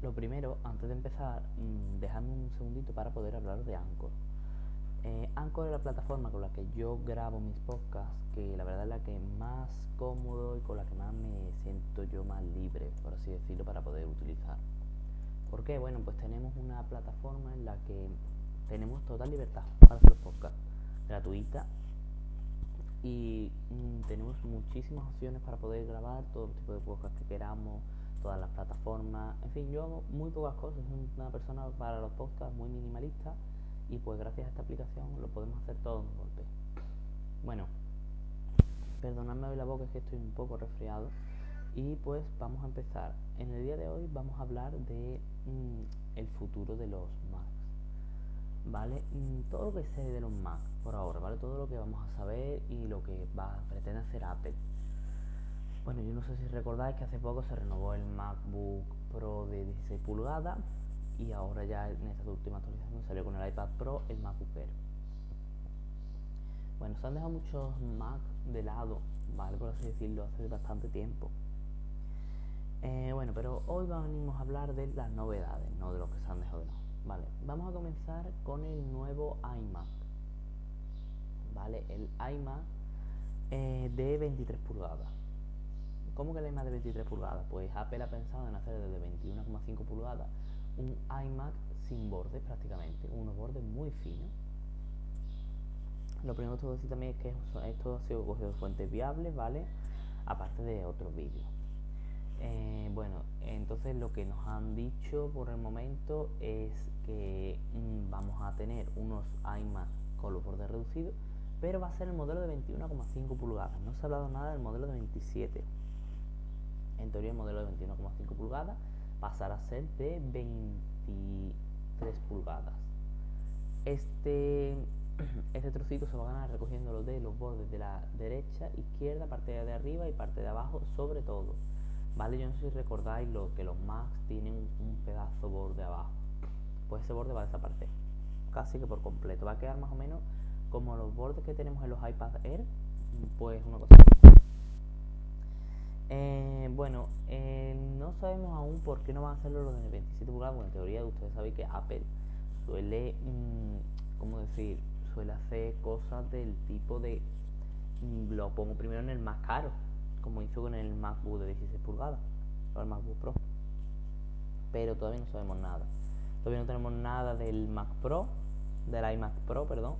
Lo primero, antes de empezar, mm, dejadme un segundito para poder hablar de Anchor. Eh, Anchor es la plataforma con la que yo grabo mis podcasts, que la verdad es la que más cómodo y con la que más me siento yo más libre, por así decirlo, para poder utilizar. ¿Por qué? Bueno, pues tenemos una plataforma en la que tenemos total libertad para hacer los podcasts, gratuita, y mm, tenemos muchísimas opciones para poder grabar todo tipo de podcasts que queramos, todas las plataformas, en fin, yo hago muy pocas cosas, soy una persona para los podcasts muy minimalista y pues gracias a esta aplicación lo podemos hacer todo en un golpe. Bueno, perdonadme la boca, es que estoy un poco resfriado y pues vamos a empezar. En el día de hoy vamos a hablar de mm, el futuro de los Macs. ¿Vale? Mm, todo lo que sé de los Macs por ahora, ¿vale? Todo lo que vamos a saber y lo que va pretende hacer Apple. Bueno, yo no sé si recordáis que hace poco se renovó el MacBook Pro de 16 pulgadas y ahora ya en esta última actualización salió con el iPad Pro el MacBook Air. Bueno, se han dejado muchos Mac de lado, ¿vale? Por así decirlo, hace bastante tiempo. Eh, bueno, pero hoy venimos a hablar de las novedades, no de los que se han dejado de lado. Vale, vamos a comenzar con el nuevo iMac. Vale, el iMac eh, de 23 pulgadas. ¿Cómo que el iMac de 23 pulgadas? Pues Apple ha pensado en hacer desde 21,5 pulgadas un iMac sin bordes prácticamente, unos bordes muy finos. Lo primero que tengo que decir también es que esto ha sido cogido de fuentes viables, ¿vale? Aparte de otros vídeos. Eh, bueno, entonces lo que nos han dicho por el momento es que mm, vamos a tener unos iMac con los bordes reducidos, pero va a ser el modelo de 21,5 pulgadas. No se ha hablado nada del modelo de 27 en teoría el modelo de 21,5 pulgadas pasará a ser de 23 pulgadas. Este, este trocito se va a ganar recogiéndolo de los bordes de la derecha, izquierda, parte de arriba y parte de abajo, sobre todo. ¿Vale? Yo no sé si recordáis lo que los Macs tienen un pedazo borde abajo. Pues ese borde va a desaparecer. Casi que por completo. Va a quedar más o menos como los bordes que tenemos en los iPad Air. Pues una cosa eh, bueno, eh, no sabemos aún por qué no van a hacerlo los de 27 pulgadas, en teoría ustedes saben que Apple suele, mm, ¿cómo decir? Suele hacer cosas del tipo de, mm, lo pongo primero en el más caro, como hizo con el MacBook de 16 pulgadas, o el MacBook Pro. Pero todavía no sabemos nada. Todavía no tenemos nada del Mac Pro, del iMac Pro, perdón,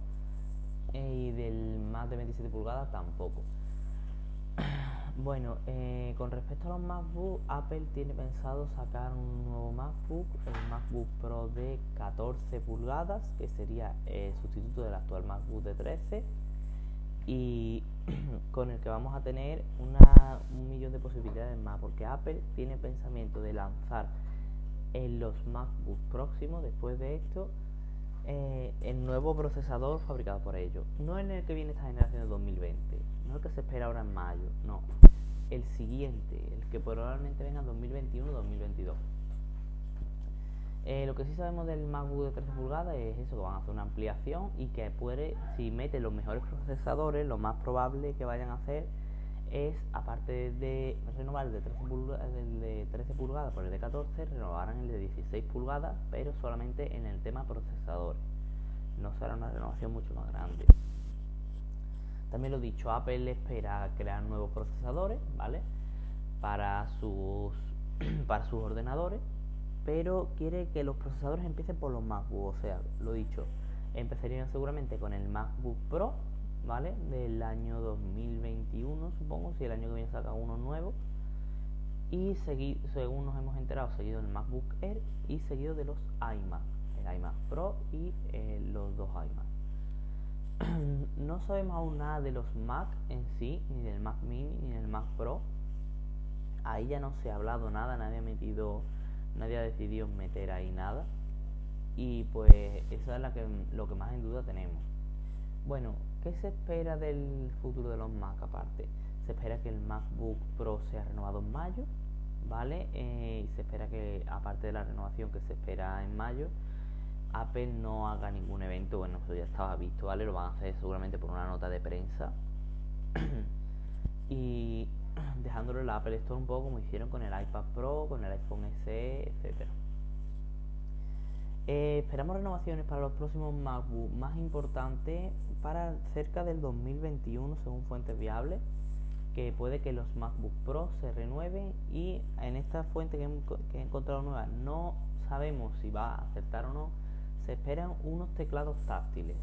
y del Mac de 27 pulgadas tampoco. Bueno, eh, con respecto a los MacBook, Apple tiene pensado sacar un nuevo MacBook, el MacBook Pro de 14 pulgadas, que sería el sustituto del actual MacBook de 13, y con el que vamos a tener un millón de posibilidades más, porque Apple tiene pensamiento de lanzar en los MacBook próximos, después de esto, eh, el nuevo procesador fabricado por ellos. No en el que viene esta generación de 2020, no el que se espera ahora en mayo, no el siguiente, el que probablemente venga en 2021-2022. Eh, lo que sí sabemos del MacBook de 13 pulgadas es eso, que van a hacer una ampliación y que puede, si mete los mejores procesadores, lo más probable que vayan a hacer es, aparte de renovar el de 13 pulgadas, de 13 pulgadas por el de 14, renovarán el de 16 pulgadas, pero solamente en el tema procesadores. No será una renovación mucho más grande. También lo dicho, Apple espera crear nuevos procesadores, ¿vale? Para sus, para sus ordenadores, pero quiere que los procesadores empiecen por los MacBook, o sea, lo dicho, empezarían seguramente con el MacBook Pro, ¿vale? Del año 2021, supongo, si el año que viene saca uno nuevo. Y seguir, según nos hemos enterado, seguido el MacBook Air y seguido de los iMac, el iMac Pro y eh, los dos iMac. no sabemos aún nada de los Mac en sí, ni del Mac Mini, ni del Mac Pro. Ahí ya no se ha hablado nada, nadie ha metido, nadie ha decidido meter ahí nada. Y pues eso es la que, lo que más en duda tenemos. Bueno, ¿qué se espera del futuro de los Mac aparte? Se espera que el MacBook Pro sea renovado en mayo, ¿vale? Eh, y se espera que, aparte de la renovación que se espera en mayo, Apple no haga ningún evento, bueno, eso ya estaba visto, ¿vale? Lo van a hacer seguramente por una nota de prensa. y dejándolo en la Apple Store un poco como hicieron con el iPad Pro, con el iPhone SE, etcétera. Eh, esperamos renovaciones para los próximos MacBook más importantes para cerca del 2021 según fuentes viables que puede que los MacBook Pro se renueven y en esta fuente que, he encontrado nueva no sabemos si va a aceptar o no se esperan unos teclados táctiles.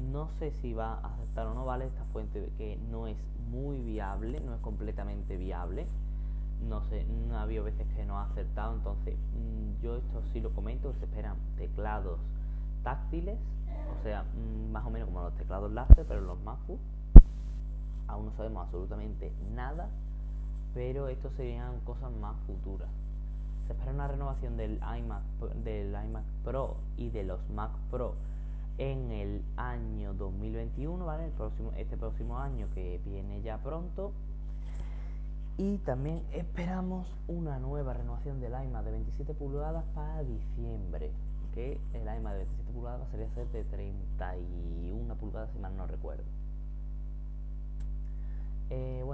No sé si va a aceptar o no vale esta fuente que no es muy viable no es completamente viable. No sé, ha habido veces que no ha acertado, entonces mm, yo esto sí lo comento, se esperan teclados táctiles, o sea, mm, más o menos como los teclados láser, pero los MacBook. Aún no sabemos absolutamente nada, pero esto serían cosas más futuras. Se espera una renovación del iMac, del iMac Pro y de los Mac Pro en el año 2021, ¿vale? El próximo, este próximo año que viene ya pronto. Y también esperamos una nueva renovación del iMac de 27 pulgadas para diciembre. Que el iMac de 27 pulgadas sería ser de 31 pulgadas si mal no recuerdo.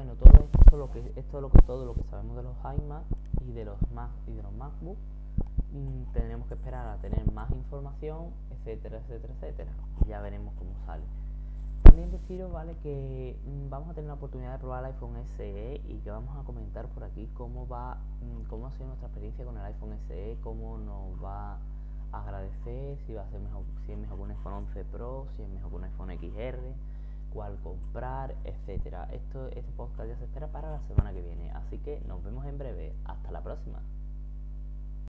Bueno, todo esto, lo que, esto es lo que, todo lo que sabemos de los iMac y de los Mac y de los MacBook. Mm, tendremos que esperar a tener más información, etcétera, etcétera, etcétera. Ya veremos cómo sale. También deciros, ¿vale? Que mm, vamos a tener la oportunidad de probar el iPhone SE y que vamos a comentar por aquí cómo va, mm, cómo ha sido nuestra experiencia con el iPhone SE, cómo nos va a agradecer, si va a ser mejor, si es mejor que un iPhone 11 Pro, si es mejor que un iPhone XR, cuál comprar, etcétera. Esto, este podcast ya se espera para la semana que viene, así que nos vemos en breve. Hasta la próxima.